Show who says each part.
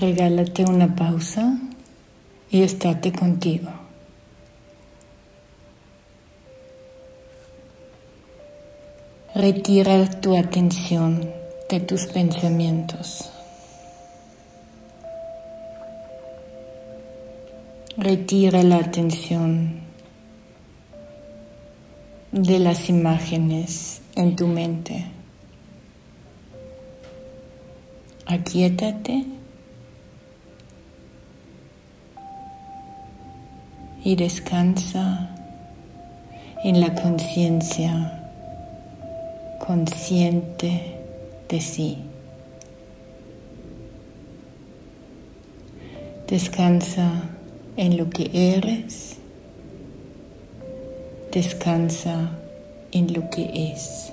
Speaker 1: Regálate una pausa y estate contigo. Retira tu atención de tus pensamientos. Retira la atención de las imágenes en tu mente. Aquietate y descansa en la conciencia consciente de sí. Descansa en lo que eres, descansa en lo que es.